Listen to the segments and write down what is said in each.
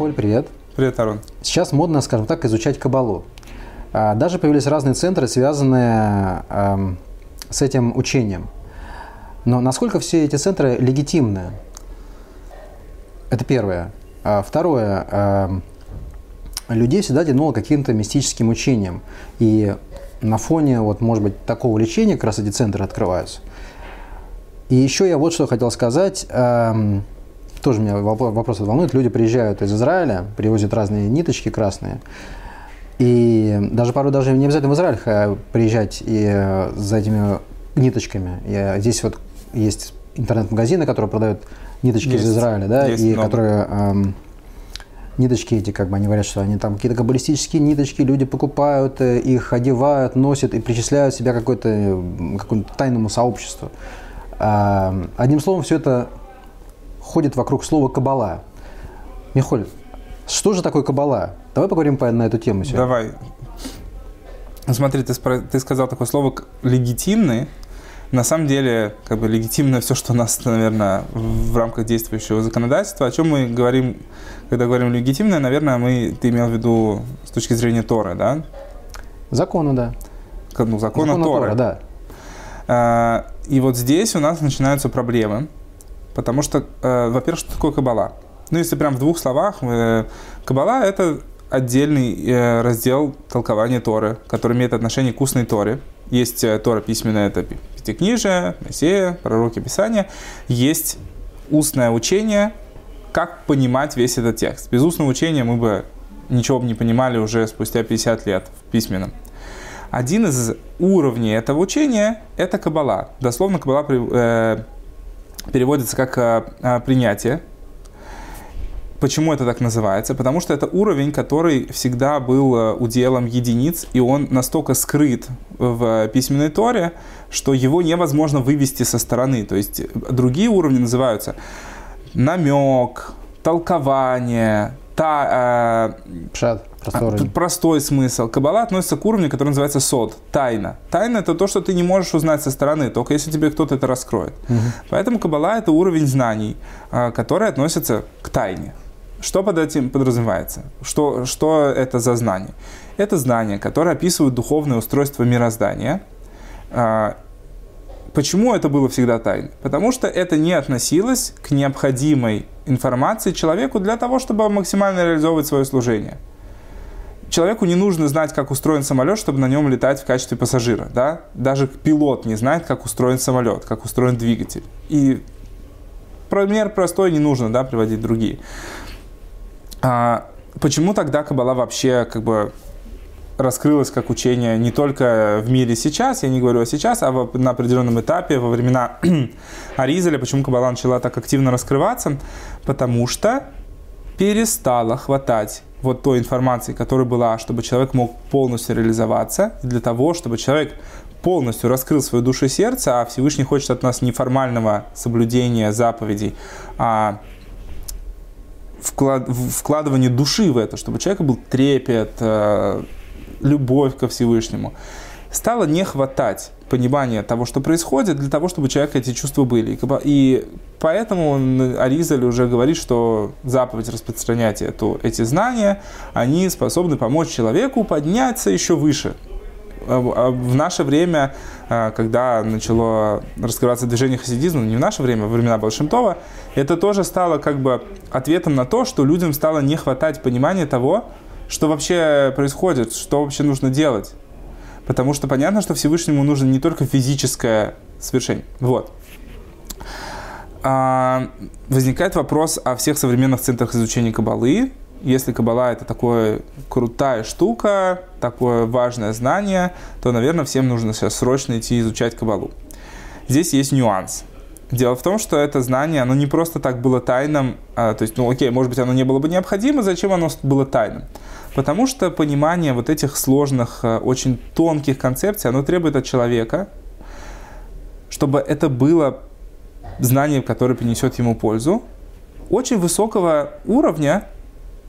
Михоль, привет. Привет, Арон. Сейчас модно, скажем так, изучать кабалу. А, даже появились разные центры, связанные эм, с этим учением. Но насколько все эти центры легитимны? Это первое. А второе. Эм, людей всегда тянуло каким-то мистическим учением. И на фоне, вот, может быть, такого лечения как раз эти центры открываются. И еще я вот что хотел сказать. Эм, тоже меня вопрос волнует. Люди приезжают из Израиля, привозят разные ниточки красные. И даже порой даже не обязательно в Израиль приезжать и э, за этими ниточками. И здесь вот есть интернет-магазины, которые продают ниточки есть, из Израиля, да, и много. которые эм, ниточки эти, как бы они говорят, что они там какие-то каббалистические ниточки, люди покупают, э, их одевают, носят и причисляют себя какой-то, какому-то тайному сообществу. Эм, одним словом, все это ходит вокруг слова «кабала». Михоль, что же такое кабала? Давай поговорим на эту тему сегодня. Давай. Смотри, ты, ты сказал такое слово «легитимный». На самом деле, как бы легитимно все, что у нас, наверное, в рамках действующего законодательства. О чем мы говорим, когда говорим легитимное, наверное, мы, ты имел в виду с точки зрения Торы, да? Закона, да. Ну, закона, закона Торы. Тора, да. А, и вот здесь у нас начинаются проблемы, потому что, э, во-первых, что такое кабала? Ну, если прям в двух словах, э, Каббала – это отдельный э, раздел толкования Торы, который имеет отношение к устной Торе. Есть э, Тора письменная, это Пятикнижие, Мессия, пророки Писания. Есть устное учение, как понимать весь этот текст. Без устного учения мы бы ничего бы не понимали уже спустя 50 лет в письменном. Один из уровней этого учения – это Каббала. Дословно Каббала э, переводится как э, принятие, Почему это так называется? Потому что это уровень, который всегда был э, уделом единиц, и он настолько скрыт в письменной торе, что его невозможно вывести со стороны. То есть другие уровни называются намек, толкование, та, э, Пшат, простой, простой смысл. Каббала относится к уровню, который называется сод, тайна. Тайна это то, что ты не можешь узнать со стороны, только если тебе кто-то это раскроет. Угу. Поэтому Каббала это уровень знаний, э, который относится к тайне. Что под этим подразумевается? Что, что это за знание? Это знания, которые описывают духовное устройство мироздания. А, почему это было всегда тайной? Потому что это не относилось к необходимой информации человеку для того, чтобы максимально реализовывать свое служение. Человеку не нужно знать, как устроен самолет, чтобы на нем летать в качестве пассажира. Да? Даже пилот не знает, как устроен самолет, как устроен двигатель. И пример простой не нужно да, приводить другие. А почему тогда Каббала вообще как бы раскрылась как учение не только в мире сейчас, я не говорю о сейчас, а на определенном этапе, во времена Аризеля, почему Каббала начала так активно раскрываться? Потому что перестала хватать вот той информации, которая была, чтобы человек мог полностью реализоваться, для того, чтобы человек полностью раскрыл свою душу и сердце, а Всевышний хочет от нас неформального соблюдения заповедей, а вклад, вкладывание души в это, чтобы у человека был трепет, э, любовь ко Всевышнему, стало не хватать понимания того, что происходит, для того, чтобы у человека эти чувства были. И поэтому Аризаль уже говорит, что заповедь распространять эту, эти знания, они способны помочь человеку подняться еще выше, а, а в наше время, а, когда начало раскрываться движение хасидизма, не в наше время, во времена Балшемтова, это тоже стало как бы ответом на то, что людям стало не хватать понимания того, что вообще происходит, что вообще нужно делать. Потому что понятно, что Всевышнему нужно не только физическое совершение. Вот. А, возникает вопрос о всех современных центрах изучения Кабалы, если Кабала это такая крутая штука, такое важное знание, то, наверное, всем нужно сейчас срочно идти изучать Кабалу. Здесь есть нюанс. Дело в том, что это знание, оно не просто так было тайным, а, то есть, ну окей, может быть, оно не было бы необходимо, зачем оно было тайным? Потому что понимание вот этих сложных, а, очень тонких концепций, оно требует от человека, чтобы это было знание, которое принесет ему пользу, очень высокого уровня,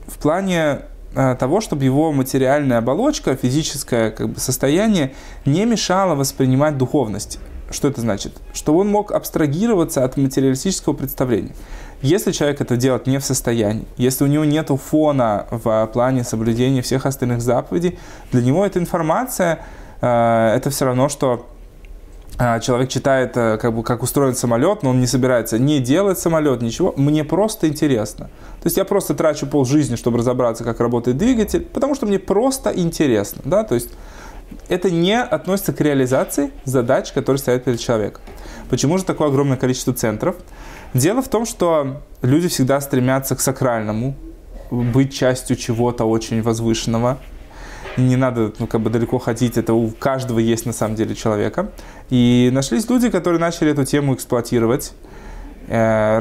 в плане э, того, чтобы его материальная оболочка, физическое как бы, состояние не мешало воспринимать духовность. Что это значит? Что он мог абстрагироваться от материалистического представления. Если человек это делать не в состоянии, если у него нет фона в плане соблюдения всех остальных заповедей, для него эта информация, э, это все равно, что э, человек читает, э, как, бы, как устроен самолет, но он не собирается не делать самолет, ничего. Мне просто интересно. То есть я просто трачу пол жизни, чтобы разобраться, как работает двигатель, потому что мне просто интересно. Да? То есть это не относится к реализации задач, которые стоят перед человеком. Почему же такое огромное количество центров? Дело в том, что люди всегда стремятся к сакральному, быть частью чего-то очень возвышенного. Не надо ну, как бы далеко ходить, это у каждого есть на самом деле человека. И нашлись люди, которые начали эту тему эксплуатировать, э,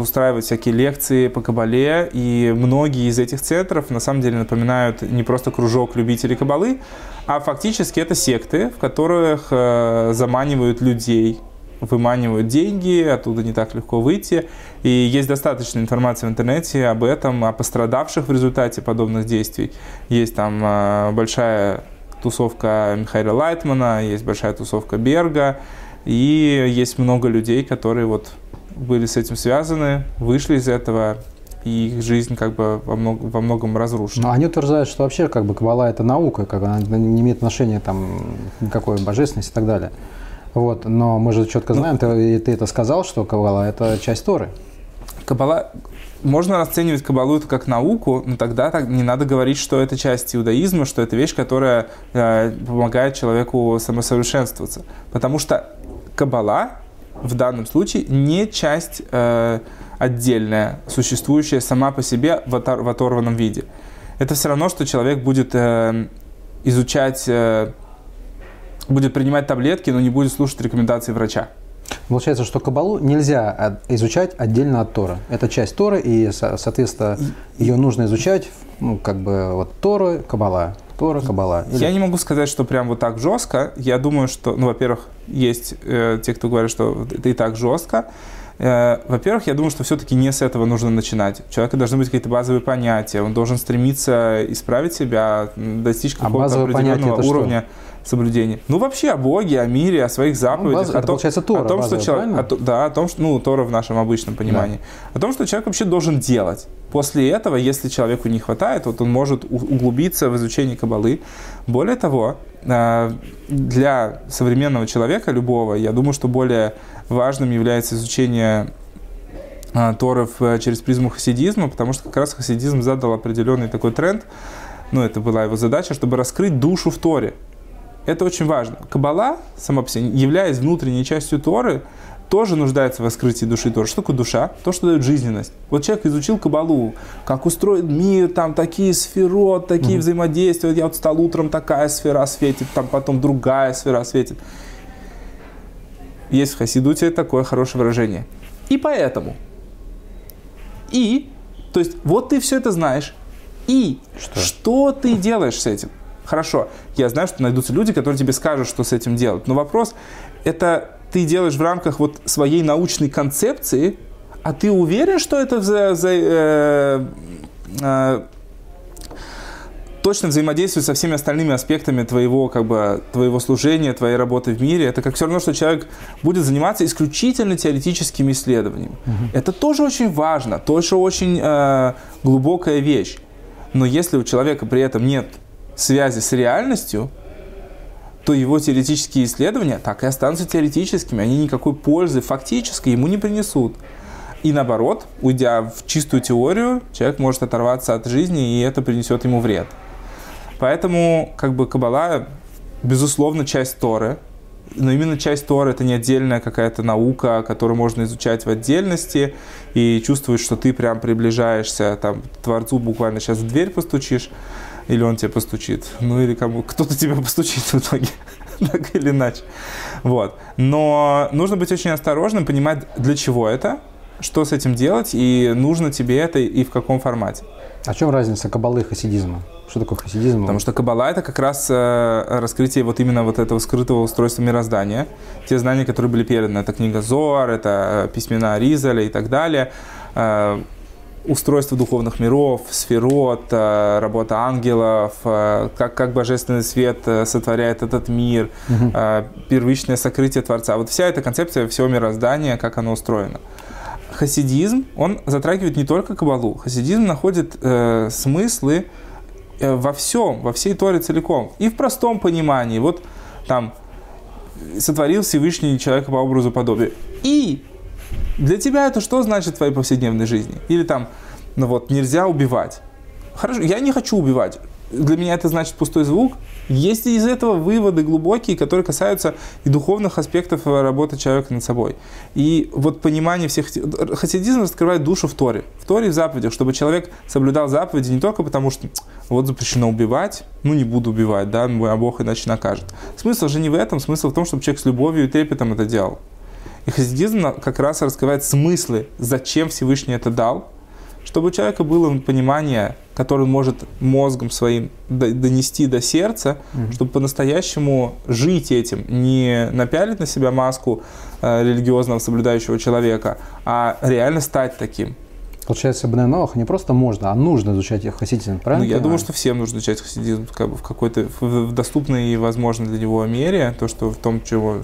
устраивать всякие лекции по кабале. И многие из этих центров на самом деле напоминают не просто кружок любителей кабалы, а фактически это секты, в которых э, заманивают людей выманивают деньги, оттуда не так легко выйти. И есть достаточно информации в интернете об этом, о пострадавших в результате подобных действий. Есть там э, большая тусовка Михаила Лайтмана, есть большая тусовка Берга, и есть много людей, которые вот были с этим связаны, вышли из этого, и их жизнь как бы во, много, во многом разрушена. Но они утверждают, что вообще как бы кабала это наука, как она не имеет отношения там никакой божественности и так далее. Вот, но мы же четко ну, знаем, ну, ты, ты это сказал, что Каббала – это часть Торы. Каббала, можно расценивать Каббалу это как науку, но тогда так не надо говорить, что это часть иудаизма, что это вещь, которая э, помогает человеку самосовершенствоваться. Потому что Каббала в данном случае не часть э, отдельная, существующая сама по себе в, отор, в оторванном виде. Это все равно, что человек будет э, изучать э, будет принимать таблетки, но не будет слушать рекомендации врача. Получается, что Кабалу нельзя изучать отдельно от Тора. Это часть Торы, и, соответственно, ее нужно изучать, ну, как бы, вот Тора, Кабала, Тора, Кабала. Или... Я не могу сказать, что прям вот так жестко. Я думаю, что, ну, во-первых, есть э, те, кто говорит, что это и так жестко. Э, во-первых, я думаю, что все-таки не с этого нужно начинать. У человека должны быть какие-то базовые понятия, он должен стремиться исправить себя, достичь а какого-то а определенного уровня. Что? соблюдение. Ну, вообще о Боге, о мире, о своих заповедях. Ну, база, о, том, получается Тора, о том, что человек, о, да, о том, что, ну, Тора в нашем обычном понимании. Да. О том, что человек вообще должен делать. После этого, если человеку не хватает, вот он может углубиться в изучение Кабалы. Более того, для современного человека, любого, я думаю, что более важным является изучение э, Торов э, через призму хасидизма, потому что как раз хасидизм задал определенный такой тренд, ну, это была его задача, чтобы раскрыть душу в Торе. Это очень важно. Кабала, сама по себе, являясь внутренней частью Торы, тоже нуждается в раскрытии души Торы. Что такое душа? То, что дает жизненность. Вот человек изучил Кабалу, как устроен мир, там такие сферы, такие угу. взаимодействия. Я вот стал утром, такая сфера светит, там потом другая сфера светит. Есть в Хасидуте такое хорошее выражение. И поэтому. И, то есть, вот ты все это знаешь. И что, что ты делаешь с этим? Хорошо, я знаю, что найдутся люди, которые тебе скажут, что с этим делать. Но вопрос, это ты делаешь в рамках вот своей научной концепции, а ты уверен, что это за, за, э, э, точно взаимодействует со всеми остальными аспектами твоего, как бы, твоего служения, твоей работы в мире. Это как все равно, что человек будет заниматься исключительно теоретическими исследованиями. Угу. Это тоже очень важно, тоже очень э, глубокая вещь. Но если у человека при этом нет связи с реальностью, то его теоретические исследования так и останутся теоретическими. Они никакой пользы фактически ему не принесут. И наоборот, уйдя в чистую теорию, человек может оторваться от жизни, и это принесет ему вред. Поэтому, как бы, Каббала, безусловно, часть Торы, но именно часть Торы это не отдельная какая-то наука, которую можно изучать в отдельности и чувствовать, что ты прям приближаешься там, к Творцу, буквально сейчас в дверь постучишь или он тебе постучит, ну или кому кто-то тебе постучит в итоге, так или иначе. Вот. Но нужно быть очень осторожным, понимать, для чего это, что с этим делать, и нужно тебе это и в каком формате. А в чем разница кабалы и хасидизма? Что такое хасидизм? Потому что кабала это как раз э, раскрытие вот именно вот этого скрытого устройства мироздания. Те знания, которые были переданы. Это книга Зоар, это э, письмена Ризаля и так далее. Устройство духовных миров, сферот, э, работа ангелов, э, как, как божественный свет э, сотворяет этот мир, угу. первичное сокрытие Творца. Вот вся эта концепция всего мироздания, как оно устроено. хасидизм, он затрагивает не только кабалу. Хасидизм находит э, смыслы во всем, во всей Торе целиком. И в простом понимании. Вот там сотворил Всевышний человека по образу подобия. И для тебя это что значит в твоей повседневной жизни? Или там, ну вот, нельзя убивать. Хорошо, я не хочу убивать для меня это значит пустой звук. Есть из этого выводы глубокие, которые касаются и духовных аспектов работы человека над собой. И вот понимание всех... Хасидизм раскрывает душу в Торе. В Торе в заповедях, чтобы человек соблюдал заповеди не только потому, что вот запрещено убивать, ну не буду убивать, да, мой а Бог иначе накажет. Смысл же не в этом, смысл в том, чтобы человек с любовью и трепетом это делал. И хасидизм как раз раскрывает смыслы, зачем Всевышний это дал, чтобы у человека было понимание, которое он может мозгом своим донести до сердца, mm-hmm. чтобы по-настоящему жить этим, не напялить на себя маску э, религиозного соблюдающего человека, а реально стать таким. Получается, Бне Новых не просто можно, а нужно изучать их хасидизм, правильно? Ну, я думаю, что всем нужно изучать хасидизм как бы в какой-то в доступной и возможной для него мере. То, что в том, чего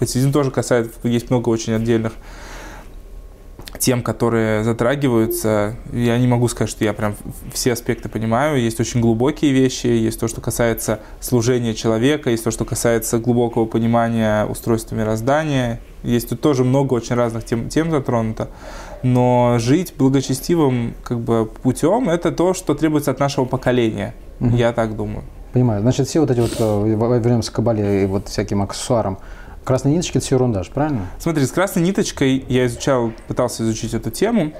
хасидизм тоже касается, есть много очень отдельных тем, которые затрагиваются, я не могу сказать, что я прям все аспекты понимаю. Есть очень глубокие вещи, есть то, что касается служения человека, есть то, что касается глубокого понимания устройства мироздания. Есть тут тоже много очень разных тем, тем затронуто. Но жить благочестивым как бы, путем – это то, что требуется от нашего поколения. Угу. Я так думаю. Понимаю. Значит, все вот эти вот, э, вернемся к кабале и вот всяким аксессуарам, Красные ниточки – это все ерунда, правильно? Смотри, с красной ниточкой я изучал, пытался изучить эту тему.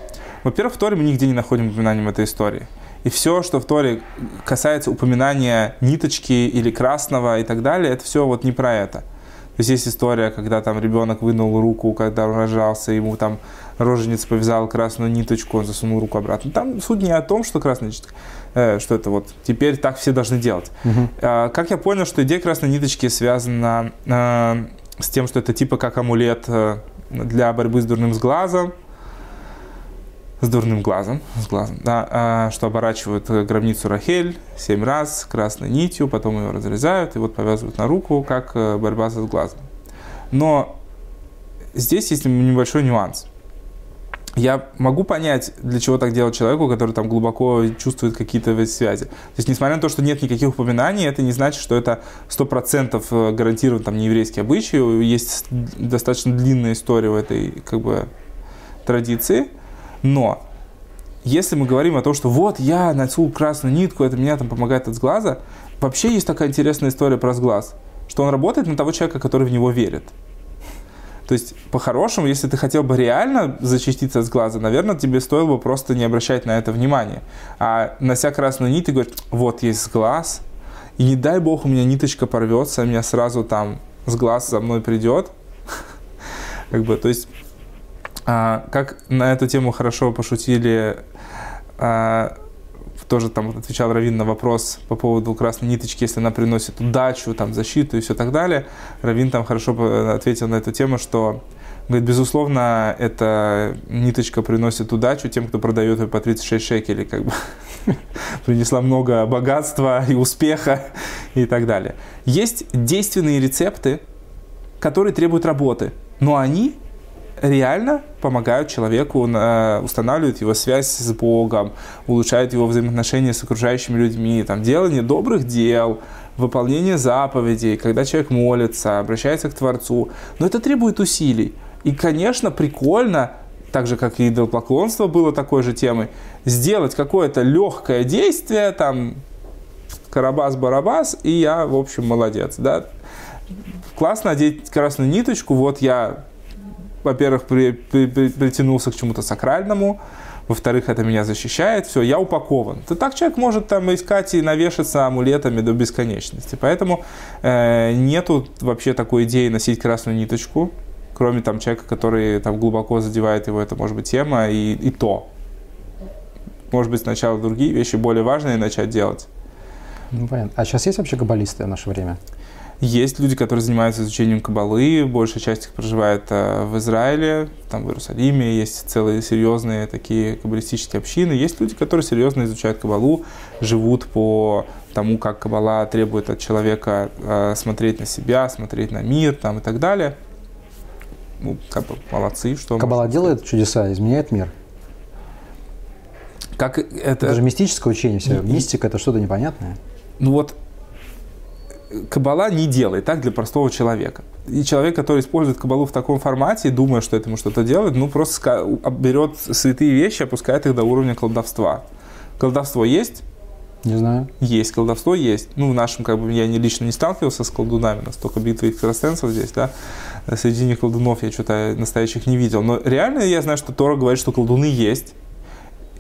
Во-первых, в Торе мы нигде не находим упоминанием этой истории. И все, что в Торе касается упоминания ниточки или красного и так далее, это все вот не про это. То есть есть история, когда там ребенок вынул руку, когда он рожался, ему там роженица повязал красную ниточку, он засунул руку обратно. Там суть не о том, что красная ниточка, э, что это вот теперь так все должны делать. Угу. Э, как я понял, что идея красной ниточки связана э, с тем, что это типа как амулет э, для борьбы с дурным глазом, с дурным глазом, с глазом, да, а, что оборачивают гробницу Рахель семь раз красной нитью, потом ее разрезают и вот повязывают на руку, как э, борьба с глазом. Но здесь есть небольшой нюанс я могу понять, для чего так делать человеку, который там глубоко чувствует какие-то связи. То есть, несмотря на то, что нет никаких упоминаний, это не значит, что это 100% э, гарантирован там нееврейский обычай. Есть достаточно длинная история в этой как бы традиции. Но если мы говорим о том, что вот я нацел красную нитку, это меня там помогает от сглаза, вообще есть такая интересная история про сглаз, что он работает на того человека, который в него верит. То есть, по-хорошему, если ты хотел бы реально защититься от глаза, наверное, тебе стоило бы просто не обращать на это внимания. А нося красную нить, ты говоришь, вот есть глаз, и не дай бог у меня ниточка порвется, а меня сразу там с глаз за мной придет. Как бы, то есть, а, как на эту тему хорошо пошутили а, тоже там отвечал Равин на вопрос по поводу красной ниточки, если она приносит удачу, там, защиту и все так далее. Равин там хорошо ответил на эту тему, что Говорит, безусловно, эта ниточка приносит удачу тем, кто продает ее по 36 шекелей, как бы принесла много богатства и успеха и так далее. Есть действенные рецепты, которые требуют работы, но они реально помогают человеку, устанавливают его связь с Богом, улучшают его взаимоотношения с окружающими людьми, там, делание добрых дел, выполнение заповедей, когда человек молится, обращается к Творцу. Но это требует усилий. И, конечно, прикольно, так же, как и идолопоклонство было такой же темой, сделать какое-то легкое действие, там, карабас-барабас, и я, в общем, молодец, да. Классно одеть красную ниточку, вот я во-первых, при, при, при, притянулся к чему-то сакральному, во-вторых, это меня защищает, все, я упакован. То так человек может там искать и навешаться амулетами до бесконечности. Поэтому э, нету вообще такой идеи носить красную ниточку, кроме там человека, который там глубоко задевает его, это может быть тема, и, и то. Может быть, сначала другие вещи более важные начать делать. Ну, понятно. А сейчас есть вообще каббалисты в наше время? Есть люди, которые занимаются изучением кабалы, большая часть их проживает э, в Израиле, там в Иерусалиме, есть целые серьезные такие каббалистические общины. Есть люди, которые серьезно изучают кабалу, живут по тому, как кабала требует от человека э, смотреть на себя, смотреть на мир там, и так далее. ну, как бы молодцы, что Каббала делает чудеса, изменяет мир. Как это... Это же мистическое учение все. Мистика – это что-то непонятное. Ну вот, Кабала не делает так для простого человека. И человек, который использует Кабалу в таком формате, думая, что это ему что-то делает, ну просто берет святые вещи, опускает их до уровня колдовства. Колдовство есть? Не знаю. Есть, колдовство есть. Ну, в нашем, как бы, я не, лично не сталкивался с колдунами, настолько битвы экстрасенсов здесь, да. Среди них колдунов я что-то настоящих не видел. Но реально я знаю, что Тора говорит, что колдуны есть.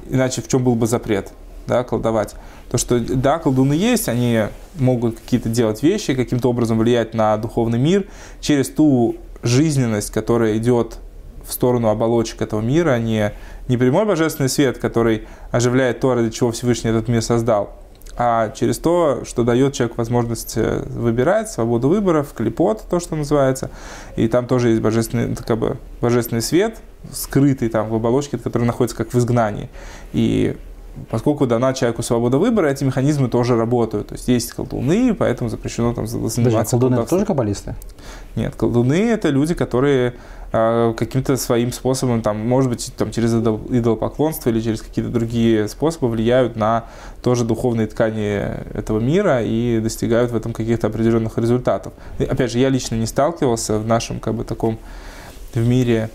Иначе в чем был бы запрет, да, колдовать? То, что, да, колдуны есть, они могут какие-то делать вещи, каким-то образом влиять на духовный мир через ту жизненность, которая идет в сторону оболочек этого мира, а не, не прямой божественный свет, который оживляет то, ради чего Всевышний этот мир создал, а через то, что дает человеку возможность э, выбирать, свободу выборов, клепот, то, что называется. И там тоже есть божественный, как бы, божественный свет, скрытый там в оболочке, который находится как в изгнании. И поскольку дана человеку свобода выбора, эти механизмы тоже работают. То есть есть колдуны, поэтому запрещено там заниматься Даже колдуны это тоже каббалисты? Нет, колдуны это люди, которые э, каким-то своим способом, там, может быть, там, через идолопоклонство или через какие-то другие способы влияют на тоже духовные ткани этого мира и достигают в этом каких-то определенных результатов. И, опять же, я лично не сталкивался в нашем как бы таком в мире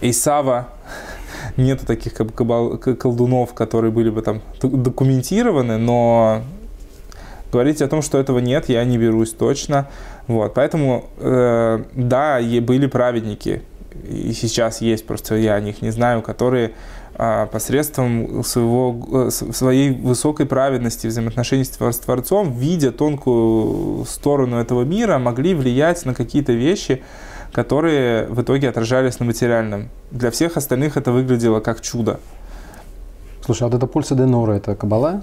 Исава нету таких как колдунов, которые были бы там документированы, но говорить о том, что этого нет, я не берусь точно. Вот, поэтому, э, да, были праведники, и сейчас есть, просто я о них не знаю, которые э, посредством своего, э, своей высокой праведности взаимоотношений с Творцом, видя тонкую сторону этого мира, могли влиять на какие-то вещи, которые в итоге отражались на материальном. Для всех остальных это выглядело как чудо. Слушай, а вот это пульса Денора, это кабала?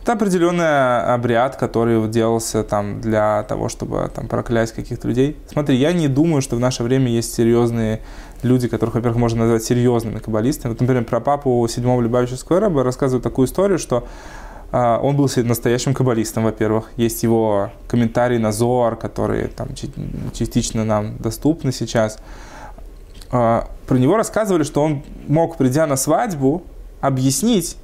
Это определенный обряд, который делался там для того, чтобы там проклясть каких-то людей. Смотри, я не думаю, что в наше время есть серьезные люди, которых, во-первых, можно назвать серьезными каббалистами. Вот, например, про папу седьмого Любавичевского раба рассказывают такую историю, что а, он был настоящим каббалистом, во-первых. Есть его комментарии на Зоар, которые там частично нам доступны сейчас. А, про него рассказывали, что он мог, придя на свадьбу, объяснить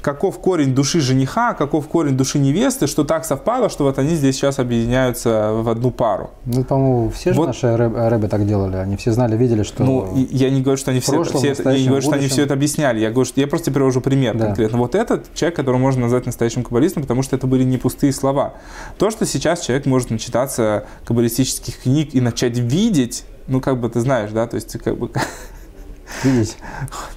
каков корень души жениха, каков корень души невесты, что так совпало, что вот они здесь сейчас объединяются в одну пару. Ну, по-моему, все же вот. наши рэбы так делали. Они все знали, видели, что Ну, я не говорю, что они все, прошлом, все это, я не говорю, что они все это объясняли. Я говорю, что я просто привожу пример да. конкретно. Вот этот человек, которого можно назвать настоящим каббалистом, потому что это были не пустые слова. То, что сейчас человек может начитаться каббалистических книг и начать видеть, ну, как бы ты знаешь, да, то есть, как бы видеть.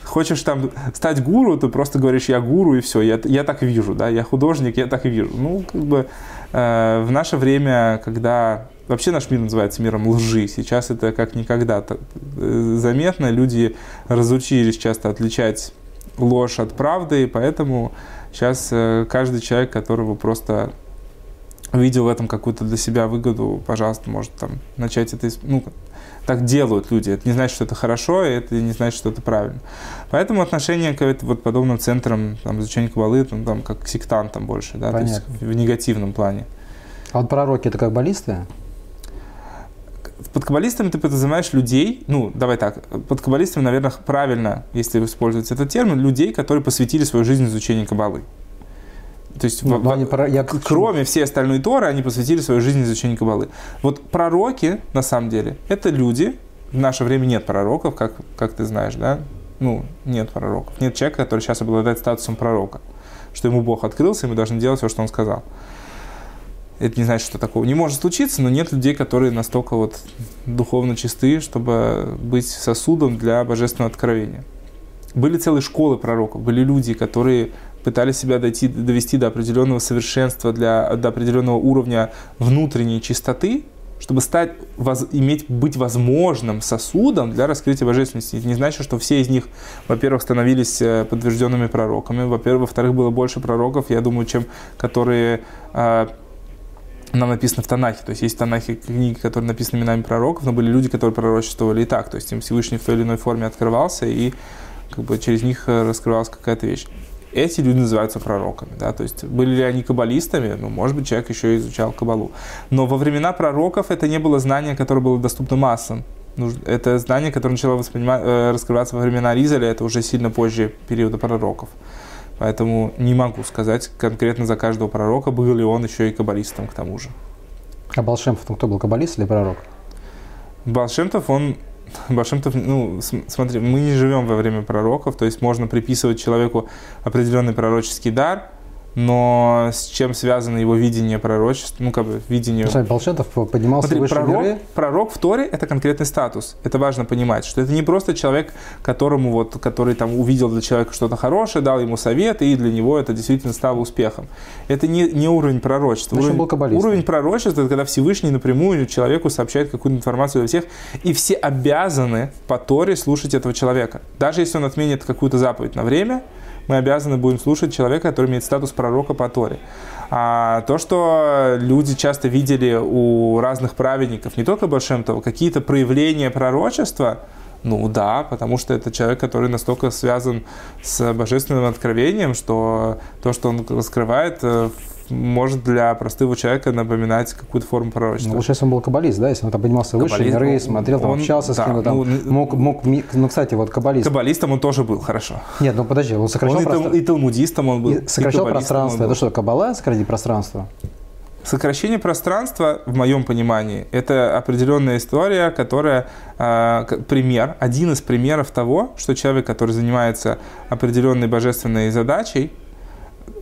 Хочешь там стать гуру, ты просто говоришь, я гуру, и все, я, я так вижу, да, я художник, я так вижу. Ну, как бы э, в наше время, когда вообще наш мир называется миром лжи, сейчас это как никогда э, заметно, люди разучились часто отличать ложь от правды, и поэтому сейчас э, каждый человек, которого просто видел в этом какую-то для себя выгоду, пожалуйста, может там начать это, ну, так делают люди. Это не значит, что это хорошо, и это не значит, что это правильно. Поэтому отношение к вот подобным центрам там, изучения кабалы, там, там, как к сектантам больше, да, Понятно. то есть в негативном плане. А вот пророки это как баллисты? Под каббалистами ты подразумеваешь людей, ну, давай так, под каббалистами, наверное, правильно, если использовать этот термин, людей, которые посвятили свою жизнь изучению кабалы. То есть, ну, в, они, в, я, кроме всей остальной Торы, они посвятили свою жизнь изучению Кабалы. Вот пророки, на самом деле, это люди, в наше время нет пророков, как, как ты знаешь, да? Ну, нет пророков. Нет человека, который сейчас обладает статусом пророка. Что ему Бог открылся, и мы должны делать все, что он сказал. Это не значит, что такого не может случиться, но нет людей, которые настолько вот духовно чисты, чтобы быть сосудом для божественного откровения. Были целые школы пророков, были люди, которые пытались себя дойти, довести до определенного совершенства, для, до определенного уровня внутренней чистоты, чтобы стать, воз, иметь, быть возможным сосудом для раскрытия божественности. Это не значит, что все из них, во-первых, становились э, подтвержденными пророками, во-первых, во-вторых, было больше пророков, я думаю, чем которые э, нам написано в Танахе. То есть есть в Танахе книги, которые написаны именами пророков, но были люди, которые пророчествовали и так. То есть им Всевышний в той или иной форме открывался, и как бы через них э, раскрывалась какая-то вещь эти люди называются пророками. Да? То есть были ли они каббалистами? Ну, может быть, человек еще изучал кабалу. Но во времена пророков это не было знание, которое было доступно массам. Это знание, которое начало э, раскрываться во времена Ризаля, это уже сильно позже периода пророков. Поэтому не могу сказать конкретно за каждого пророка, был ли он еще и каббалистом к тому же. А Балшемтов, кто был, каббалист или пророк? Балшемтов, он Башемтов, ну, смотри, мы не живем во время пророков, то есть можно приписывать человеку определенный пророческий дар, но с чем связано его видение пророчества, ну, как бы, видение... Смотри, Болшетов поднимался Смотри, выше пророк, миры. пророк в Торе – это конкретный статус. Это важно понимать, что это не просто человек, которому вот, который там увидел для человека что-то хорошее, дал ему совет, и для него это действительно стало успехом. Это не, не уровень пророчества. Уровень, был уровень пророчества – это когда Всевышний напрямую человеку сообщает какую-то информацию для всех, и все обязаны по Торе слушать этого человека. Даже если он отменит какую-то заповедь на время – мы обязаны будем слушать человека, который имеет статус пророка по Торе. А то, что люди часто видели у разных праведников, не только Башемтова, какие-то проявления пророчества, ну да, потому что это человек, который настолько связан с божественным откровением, что то, что он раскрывает, э, может для простого человека напоминать какую-то форму пророчества. Ну, лучше, если он был каббалист, да, если он там поднимался выше, каббалист, миры, смотрел, там, он, общался да, с кем-то, там, ну, мог, мог, ну, кстати, вот каббалист. Каббалистом он тоже был, хорошо. Нет, ну подожди, он сокращал он пространство. И, талмудистом он был. И сокращал и пространство, это что, каббала, сократить пространство? Сокращение пространства, в моем понимании, это определенная история, которая э, пример, один из примеров того, что человек, который занимается определенной божественной задачей,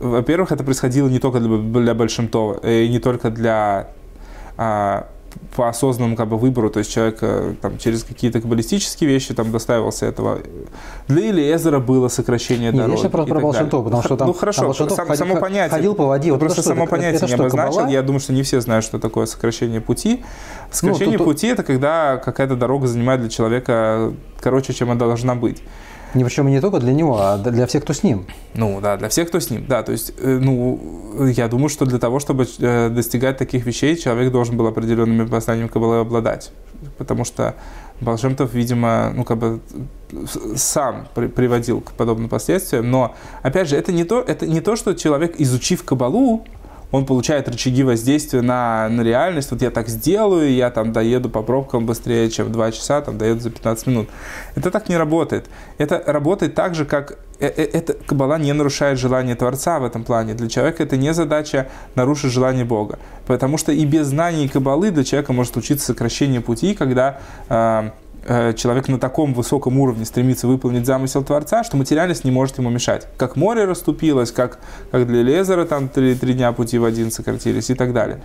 во-первых, это происходило не только для, для Большимтова, и не только для а, по осознанному как бы, выбору, то есть человек э, там, через какие-то каббалистические вещи там, доставился этого. Для Илиезера было сокращение дороги. Нет, я просто про Балшантов, потому что там ну, хорошо, сам, ходил, само понятие. Ходил по воде. Вот просто что, само понятие это не что, обозначил. Кабала? Я думаю, что не все знают, что такое сокращение пути. Сокращение ну, тут, пути – это когда какая-то дорога занимает для человека короче, чем она должна быть. Не причем не только для него, а для всех, кто с ним. Ну да, для всех, кто с ним. Да, то есть, э, ну, я думаю, что для того, чтобы э, достигать таких вещей, человек должен был определенными познанием Каббалы обладать. Потому что Балшемтов, видимо, ну, как бы сам при, приводил к подобным последствиям. Но, опять же, это не то, это не то что человек, изучив Кабалу, он получает рычаги воздействия на, на реальность. Вот я так сделаю, я там доеду по пробкам быстрее, чем 2 часа, там доеду за 15 минут. Это так не работает. Это работает так же, как э, э, это кабала не нарушает желание Творца в этом плане. Для человека это не задача нарушить желание Бога. Потому что и без знаний кабалы для человека может случиться сокращение пути, когда Э, человек на таком высоком уровне стремится выполнить замысел Творца, что материальность не может ему мешать. Как море расступилось, как, как для Лезера там три, три дня пути в один сократились и так далее.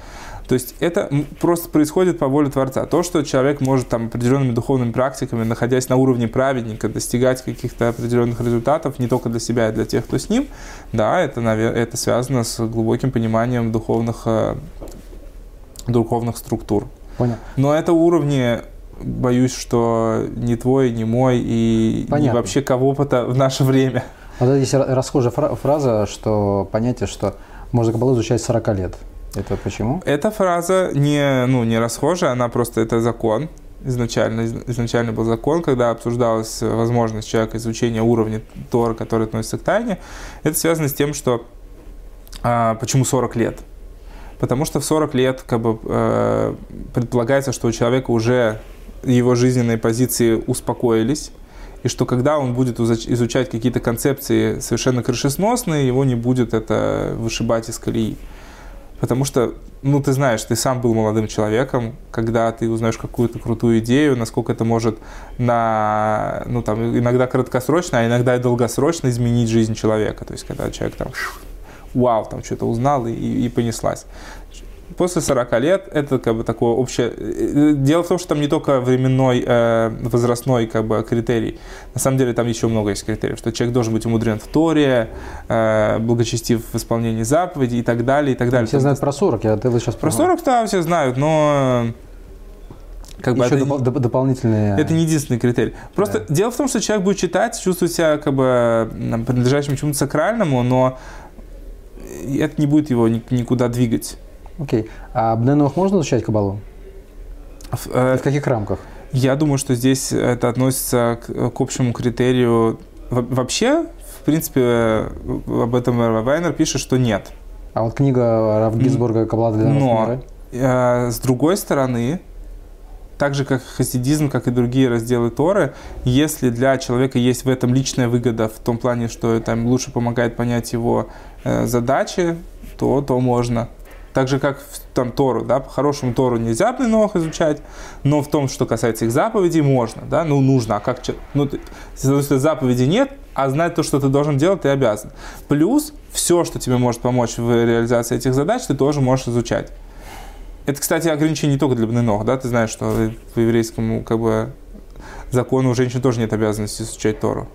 То есть это просто происходит по воле Творца. То, что человек может там определенными духовными практиками, находясь на уровне праведника, достигать каких-то определенных результатов не только для себя, и для тех, кто с ним, да, это, это связано с глубоким пониманием духовных, э, духовных структур. Понял. Но это уровни боюсь, что не твой, не мой и не вообще кого-то в наше время. Вот здесь расхожая фраза, что понятие, что можно кабалу изучать 40 лет. Это почему? Эта фраза не, ну, не расхожая, она просто, это закон. Изначально, изначально был закон, когда обсуждалась возможность человека изучения уровня Тора, который относится к тайне. Это связано с тем, что а, почему 40 лет? Потому что в 40 лет как бы, э, предполагается, что у человека уже его жизненные позиции успокоились, и что когда он будет изучать какие-то концепции совершенно крышесносные, его не будет это вышибать из колеи. Потому что, ну, ты знаешь, ты сам был молодым человеком, когда ты узнаешь какую-то крутую идею, насколько это может на, ну, там, иногда краткосрочно, а иногда и долгосрочно изменить жизнь человека. То есть, когда человек там, вау, там что-то узнал и, и понеслась после 40 лет это как бы такое общее... Э, дело в том, что там не только временной, э, возрастной как бы критерий. На самом деле там еще много есть критериев, что человек должен быть умудрен в Торе, э, благочестив в исполнении заповедей и так далее, и так далее. Все знают про 40, я ты сейчас Про 40, да, все знают, но как бы Еще это, доп- дополнительные... Это не единственный критерий. Просто да. дело в том, что человек будет читать, чувствовать себя как бы принадлежащим чему-то сакральному, но это не будет его никуда двигать. Окей. А Бненух можно изучать Кабалу? В, э, в каких рамках? Я думаю, что здесь это относится к, к общему критерию. Вообще, в принципе, об этом Вайнер пишет, что нет. А вот книга Раф Гизбурга «Каббала для Но, э, с другой стороны, так же как хасидизм, как и другие разделы Торы, если для человека есть в этом личная выгода в том плане, что это лучше помогает понять его э, задачи, то, то можно. Так же, как там Тору, да, по-хорошему Тору нельзя Блинох изучать, но в том, что касается их заповедей, можно, да, ну, нужно, а как, ну, если заповеди нет, а знать то, что ты должен делать, ты обязан. Плюс все, что тебе может помочь в реализации этих задач, ты тоже можешь изучать. Это, кстати, ограничение не только для Бнынох, да, ты знаешь, что по еврейскому, как бы, закону у женщин тоже нет обязанности изучать Тору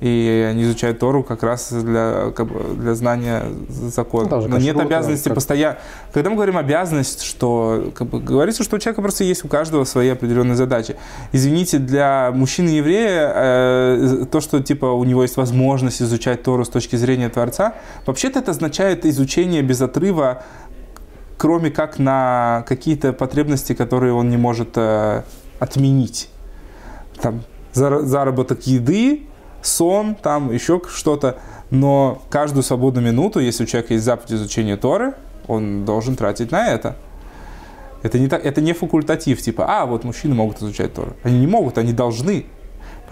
и они изучают Тору как раз для, как для знания закона. Ну, Но нет обязанности как... постоянно. Когда мы говорим обязанность, что как бы, говорится, что у человека просто есть у каждого свои определенные задачи. Извините, для мужчины еврея э, то, что типа у него есть возможность изучать Тору с точки зрения Творца, вообще-то это означает изучение без отрыва, кроме как на какие-то потребности, которые он не может э, отменить. Там, заработок еды, сон, там еще что-то. Но каждую свободную минуту, если у человека есть заповедь изучения Торы, он должен тратить на это. Это не, так, это не факультатив, типа, а, вот мужчины могут изучать Тору. Они не могут, они должны.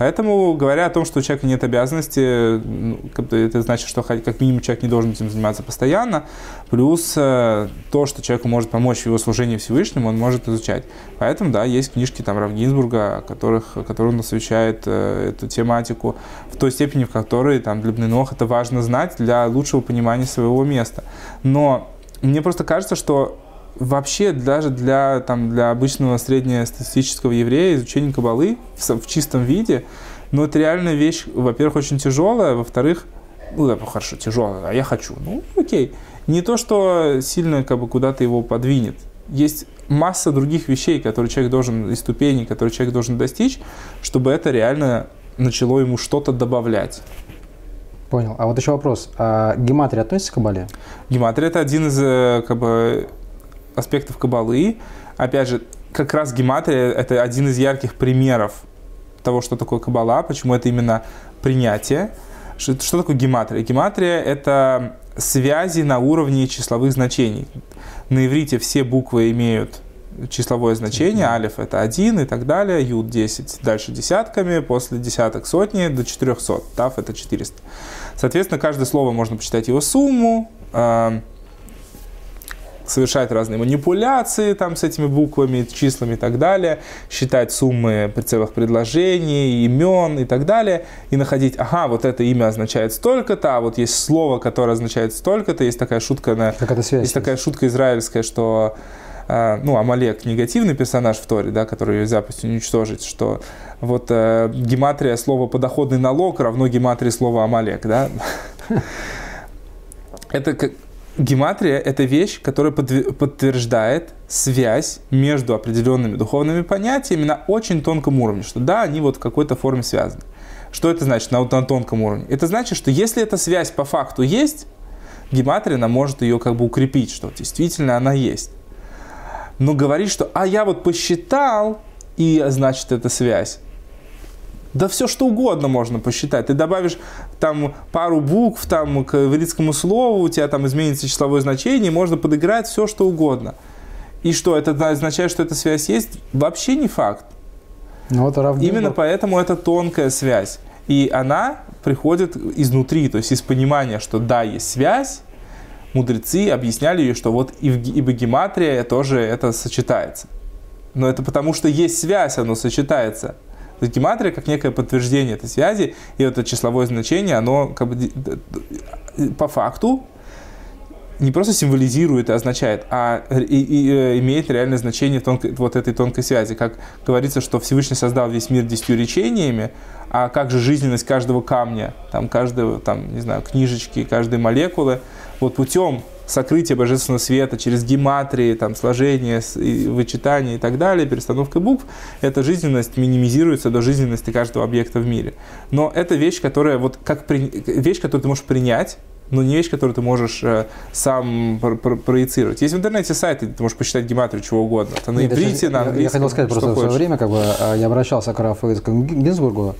Поэтому, говоря о том, что у человека нет обязанности, ну, это значит, что как минимум человек не должен этим заниматься постоянно. Плюс э, то, что человеку может помочь в его служении Всевышнему, он может изучать. Поэтому, да, есть книжки там Рав Гинзбурга, которых, которые он освещает э, эту тематику в той степени, в которой там для Бненох это важно знать для лучшего понимания своего места. Но мне просто кажется, что вообще даже для, там, для обычного среднестатистического еврея изучение кабалы в, в чистом виде, ну, это реальная вещь, во-первых, очень тяжелая, во-вторых, ну, да, хорошо, тяжелая, а я хочу. Ну, окей. Не то, что сильно как бы куда-то его подвинет. Есть масса других вещей, которые человек должен, и ступеней, которые человек должен достичь, чтобы это реально начало ему что-то добавлять. Понял. А вот еще вопрос. А гематрия относится к кабале? Гематрия – это один из э, как бы, аспектов кабалы. Опять же, как раз гематрия – это один из ярких примеров того, что такое кабала, почему это именно принятие. Что, что такое гематрия? Гематрия – это связи на уровне числовых значений. На иврите все буквы имеют числовое значение, алиф это один и так далее, юд 10, дальше десятками, после десяток сотни до 400, тав это 400. Соответственно, каждое слово можно посчитать его сумму, эм, совершать разные манипуляции там, с этими буквами, числами и так далее, считать суммы целых предложений, имен и так далее, и находить, ага, вот это имя означает столько-то, а вот есть слово, которое означает столько-то, есть такая шутка, на, связь есть такая шутка израильская, что а, ну, Амалек негативный персонаж в Торе, да, который ее заповедь уничтожить, что вот э, гематрия слова подоходный налог равно гематрии слова Амалек, да. Это как, Гематрия – это вещь, которая подтверждает связь между определенными духовными понятиями на очень тонком уровне, что да, они вот в какой-то форме связаны. Что это значит на, на тонком уровне? Это значит, что если эта связь по факту есть, гематрия она может ее как бы укрепить, что действительно она есть. Но говорить, что «а я вот посчитал», и значит эта связь, да все что угодно можно посчитать. Ты добавишь там пару букв там, к ивритскому слову, у тебя там изменится числовое значение, можно подыграть все что угодно. И что, это означает, что эта связь есть? Вообще не факт. Ну, вот Именно поэтому это тонкая связь. И она приходит изнутри, то есть из понимания, что да, есть связь, мудрецы объясняли ее, что вот и в, и в гематрии тоже это сочетается. Но это потому, что есть связь, оно сочетается. То есть гематрия как некое подтверждение этой связи, и это числовое значение, оно как бы по факту не просто символизирует и означает, а и, и, э, имеет реальное значение тонкой, вот этой тонкой связи. Как говорится, что Всевышний создал весь мир десятью речениями, а как же жизненность каждого камня, там каждого, там, не знаю, книжечки, каждой молекулы, вот путем сокрытие божественного света, через гематрии, там, сложение, вычитание и так далее, перестановка букв, эта жизненность минимизируется до жизненности каждого объекта в мире. Но это вещь, которая вот как при... вещь, которую ты можешь принять, но не вещь, которую ты можешь э, сам про- про- проецировать. Есть в интернете сайты, ты можешь посчитать гематрию чего угодно. Это на иврите, на английском. Я хотел сказать, просто в свое время как бы, а, я обращался к Рафу Гинзбургу,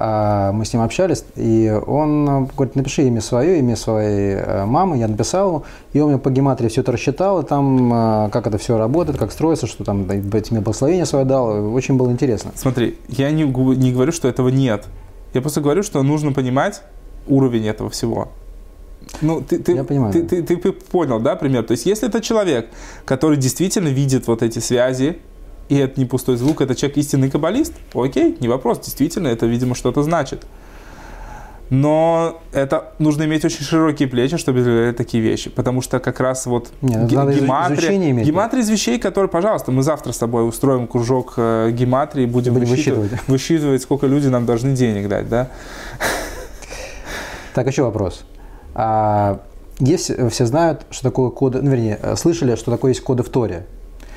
мы с ним общались, и он говорит, напиши имя свое, имя своей э, мамы, я написал, и он мне по гематрии все это рассчитал, и там, а, как это все работает, как строится, что там тебе благословение свое дал, очень было интересно. Смотри, я не, не говорю, что этого нет, я просто говорю, что нужно понимать уровень этого всего. Ну, ты, ты, я понимаю. Ты, ты, ты, ты понял, да, пример? То есть, если это человек, который действительно видит вот эти связи, и это не пустой звук, это человек истинный каббалист, окей, не вопрос, действительно, это, видимо, что-то значит. Но это нужно иметь очень широкие плечи, чтобы делать такие вещи. Потому что как раз вот Нет, гематрия, гематрия из вещей, которые, пожалуйста, мы завтра с тобой устроим кружок э, гематрии, будем, будем высчитывать, высчитывать. высчитывать, сколько люди нам должны денег дать, да? Так, еще вопрос. А, есть, все знают, что такое коды, ну, вернее, слышали, что такое есть коды в Торе.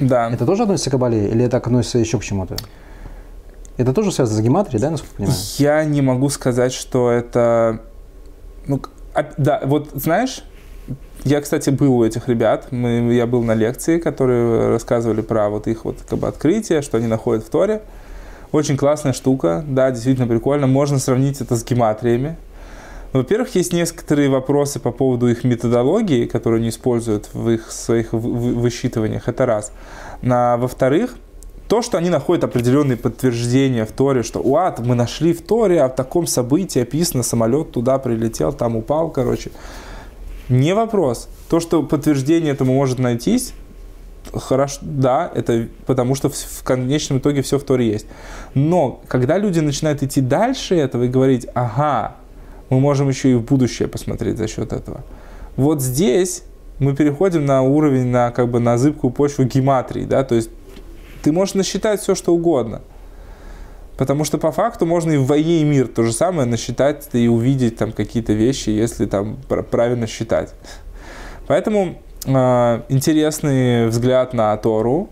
Да. Это тоже относится к Кабале или это относится еще к чему-то? Это тоже связано с гематрией, да, насколько я понимаю? Я не могу сказать, что это... Ну, а, да, вот знаешь, я, кстати, был у этих ребят. Мы, я был на лекции, которые рассказывали про вот их вот как бы открытие, что они находят в Торе. Очень классная штука, да, действительно прикольно. Можно сравнить это с гематриями. Во-первых, есть некоторые вопросы по поводу их методологии, которые они используют в их своих высчитываниях. Это раз. На, во-вторых, то, что они находят определенные подтверждения в Торе, что «Уат, мы нашли в Торе, а в таком событии описано, самолет туда прилетел, там упал, короче». Не вопрос. То, что подтверждение этому может найтись, хорошо, да, это потому что в, в конечном итоге все в Торе есть. Но когда люди начинают идти дальше этого и говорить, ага, мы можем еще и в будущее посмотреть за счет этого. Вот здесь мы переходим на уровень, на, как бы, на зыбкую почву гематрии, да, то есть ты можешь насчитать все, что угодно. Потому что по факту можно и в «Войне и мир» то же самое насчитать и увидеть там какие-то вещи, если там правильно считать. Поэтому э, интересный взгляд на Тору,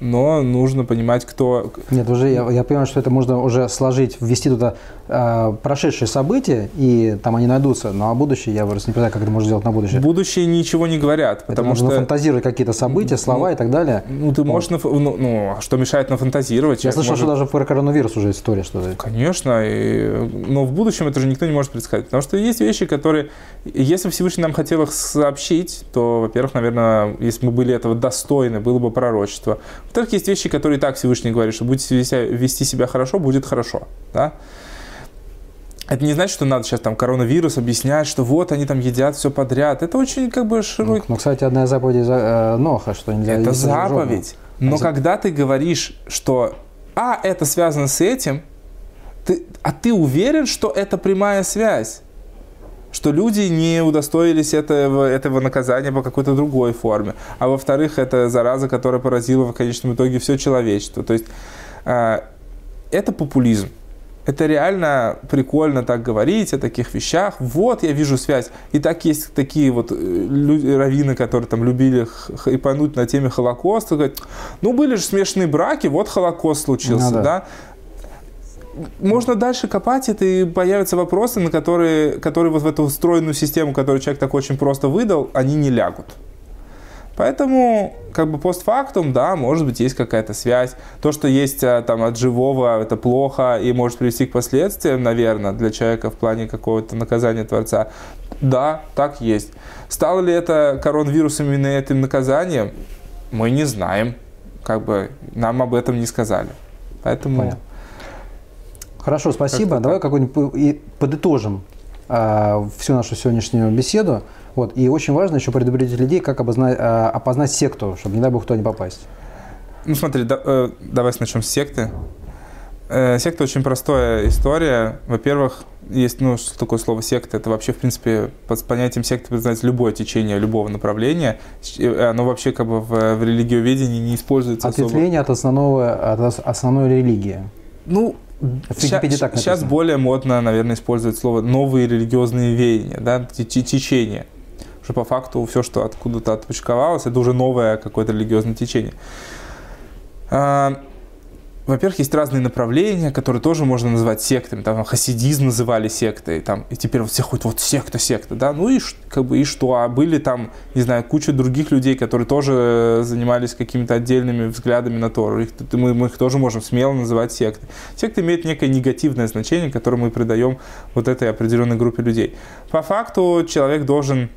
но нужно понимать, кто... Нет, уже я, я понимаю, что это можно уже сложить, ввести туда э, прошедшие события, и там они найдутся, но а будущее, я просто не понимаю, как это можно сделать на будущее. Будущее ничего не говорят, потому это что... фантазировать какие-то события, слова ну, и так далее. Ну, ты можешь... Ну, ну, ну что мешает нафантазировать? Я слышал, может... что даже про коронавирус уже история, что ли. Конечно, и... но в будущем это же никто не может предсказать, потому что есть вещи, которые... Если Всевышний нам хотел их сообщить, то, во-первых, наверное, если мы были этого достойны, было бы пророчество. Во-вторых, есть вещи, которые и так Всевышний говорит, что будете вести себя хорошо, будет хорошо. Да? Это не значит, что надо сейчас там коронавирус объяснять, что вот они там едят все подряд. Это очень как бы широкий... Ну, ну кстати, одна из заповедей э, Ноха, что нельзя Это заповедь. Но а когда ты говоришь, что а, это связано с этим, ты, а ты уверен, что это прямая связь? Что люди не удостоились этого, этого наказания по какой-то другой форме. А во-вторых, это зараза, которая поразила в конечном итоге все человечество. То есть э, это популизм. Это реально прикольно так говорить о таких вещах. Вот я вижу связь. И так есть такие вот э, люди, раввины, которые там любили хайпануть на теме Холокоста. Говорят, ну были же смешанные браки, вот Холокост случился, ну, да. да можно дальше копать это, и появятся вопросы, на которые, которые вот в эту встроенную систему, которую человек так очень просто выдал, они не лягут. Поэтому, как бы постфактум, да, может быть, есть какая-то связь. То, что есть а, там от живого, это плохо и может привести к последствиям, наверное, для человека в плане какого-то наказания Творца. Да, так есть. Стало ли это коронавирусом именно этим наказанием? Мы не знаем. Как бы нам об этом не сказали. Поэтому... Понятно. Хорошо, спасибо. Как Давай какой-нибудь подытожим э, всю нашу сегодняшнюю беседу. Вот. И очень важно еще предупредить людей, как обознать, э, опознать секту, чтобы, не дай бог, кто не попасть. Ну смотри, да, э, давай начнем с секты. Э, секта очень простая история. Во-первых, есть, ну, что такое слово секта? Это вообще, в принципе, под понятием секты признать любое течение любого направления. Э, оно вообще как бы в, в религиоведении не используется Ответвление особо. от, основного, от основной религии. Ну, Сейчас, более модно, наверное, использовать слово новые религиозные веяния, да, течения. Что по факту все, что откуда-то отпочковалось, это уже новое какое-то религиозное течение. Во-первых, есть разные направления, которые тоже можно назвать сектами. Там хасидизм называли сектой, там, и теперь вот все ходят, вот секта, секта, да, ну и как бы и что? А были там, не знаю, куча других людей, которые тоже занимались какими-то отдельными взглядами на Тору. Их, мы, мы их тоже можем смело называть сектой. Секта имеет некое негативное значение, которое мы придаем вот этой определенной группе людей. По факту человек должен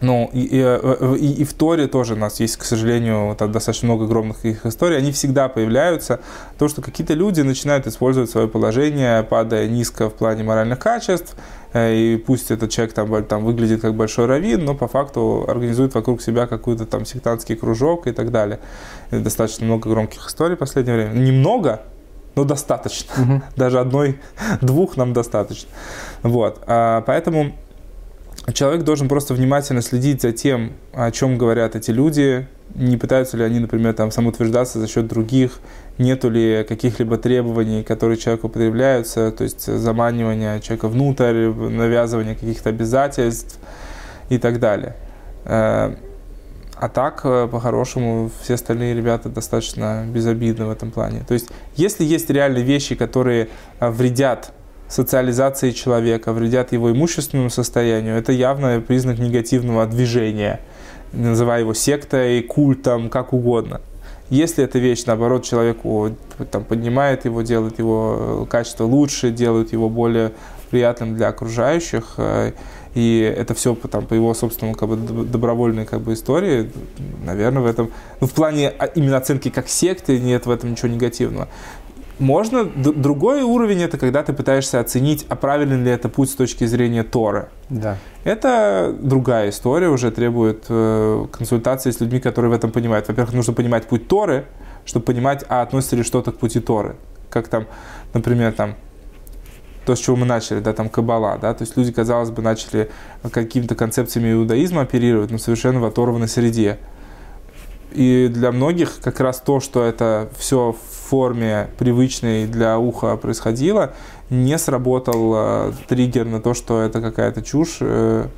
ну, и, и, э, и, и в Торе тоже у нас есть, к сожалению, вот, достаточно много огромных их историй. Они всегда появляются. То, что какие-то люди начинают использовать свое положение, падая низко в плане моральных качеств, э, и пусть этот человек там, там выглядит как большой раввин, но по факту организует вокруг себя какой-то там сектантский кружок и так далее. И достаточно много громких историй в последнее время. Немного, но достаточно. Угу. Даже одной-двух нам достаточно. Вот. А, поэтому человек должен просто внимательно следить за тем, о чем говорят эти люди, не пытаются ли они, например, там самоутверждаться за счет других, нету ли каких-либо требований, которые человеку употребляются, то есть заманивание человека внутрь, навязывание каких-то обязательств и так далее. Э, а так, э, по-хорошему, все остальные ребята достаточно безобидны в этом плане. То есть, если есть реальные вещи, которые э, вредят социализации человека, вредят его имущественному состоянию, это явно признак негативного движения, называя его сектой, культом, как угодно. Если эта вещь, наоборот, человеку там, поднимает его, делает его качество лучше, делает его более приятным для окружающих, э, и это все там, по его собственному как бы, добровольной как бы, истории, наверное, в этом, ну, в плане а, именно оценки как секты нет в этом ничего негативного. Можно, другой уровень это когда ты пытаешься оценить, а правильный ли это путь с точки зрения Торы. Да. Это другая история, уже требует э, консультации с людьми, которые в этом понимают. Во-первых, нужно понимать путь Торы, чтобы понимать, а относится ли что-то к пути Торы. Как там, например, там, то, с чего мы начали, да, там Кабала, да, то есть люди, казалось бы, начали какими-то концепциями иудаизма оперировать, но совершенно в оторванной среде. И для многих как раз то, что это все в форме привычной для уха происходило, не сработал э, триггер на то, что это какая-то чушь. Э,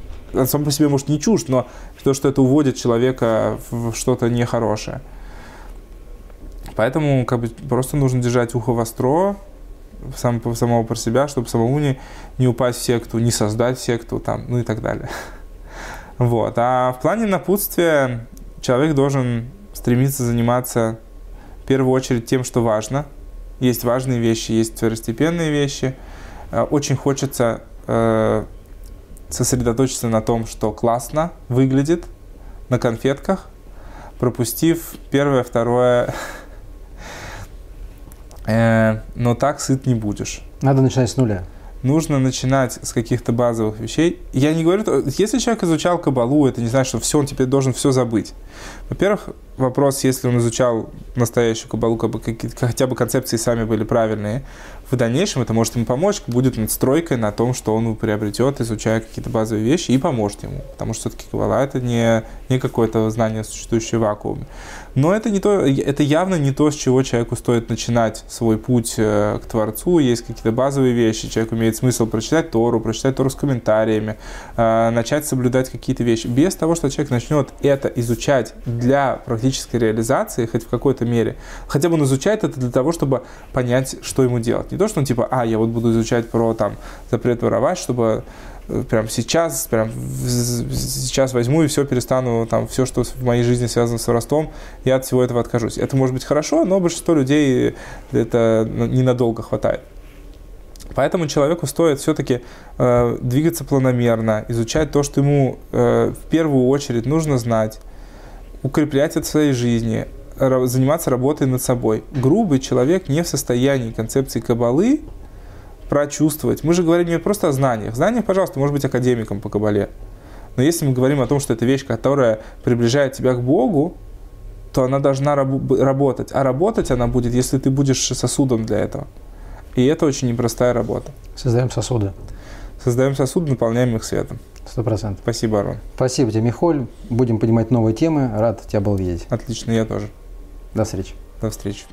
сам по себе, может, не чушь, но то, что это уводит человека в что-то нехорошее. Поэтому как бы, просто нужно держать ухо востро, сам, самого про себя, чтобы самому не, не упасть в секту, не создать секту, там, ну и так далее. Вот. А в плане напутствия человек должен стремиться заниматься первую очередь тем, что важно. Есть важные вещи, есть второстепенные вещи. Э, очень хочется э, сосредоточиться на том, что классно выглядит на конфетках, пропустив первое, второе. Э, но так сыт не будешь. Надо начинать с нуля нужно начинать с каких-то базовых вещей. Я не говорю, если человек изучал кабалу, это не значит, что все, он теперь должен все забыть. Во-первых, вопрос, если он изучал настоящую кабалу, как бы, хотя бы концепции сами были правильные, в дальнейшем это может ему помочь, будет надстройкой на том, что он приобретет, изучая какие-то базовые вещи, и поможет ему. Потому что все-таки кабала это не, не какое-то знание, существующее в вакууме. Но это, не то, это явно не то, с чего человеку стоит начинать свой путь э, к Творцу. Есть какие-то базовые вещи. Человек имеет смысл прочитать Тору, прочитать Тору с комментариями, э, начать соблюдать какие-то вещи. Без того, что человек начнет это изучать для практической реализации, хоть в какой-то мере, хотя бы он изучает это для того, чтобы понять, что ему делать. Не то, что он типа, а, я вот буду изучать про там запрет воровать, чтобы прям сейчас, прям сейчас возьму и все перестану, там, все, что в моей жизни связано с воровством, я от всего этого откажусь. Это может быть хорошо, но большинство людей это ненадолго хватает. Поэтому человеку стоит все-таки э, двигаться планомерно, изучать то, что ему э, в первую очередь нужно знать, укреплять это в своей жизни, заниматься работой над собой. Грубый человек не в состоянии концепции кабалы прочувствовать. Мы же говорим не просто о знаниях. Знания, пожалуйста, может быть академиком по кабале. Но если мы говорим о том, что это вещь, которая приближает тебя к Богу, то она должна раб- работать. А работать она будет, если ты будешь сосудом для этого. И это очень непростая работа. Создаем сосуды. Создаем сосуды, наполняем их светом. Сто процентов. Спасибо, Арон. Спасибо тебе, Михоль. Будем понимать новые темы. Рад тебя был видеть. Отлично, я тоже. До встречи. До встречи.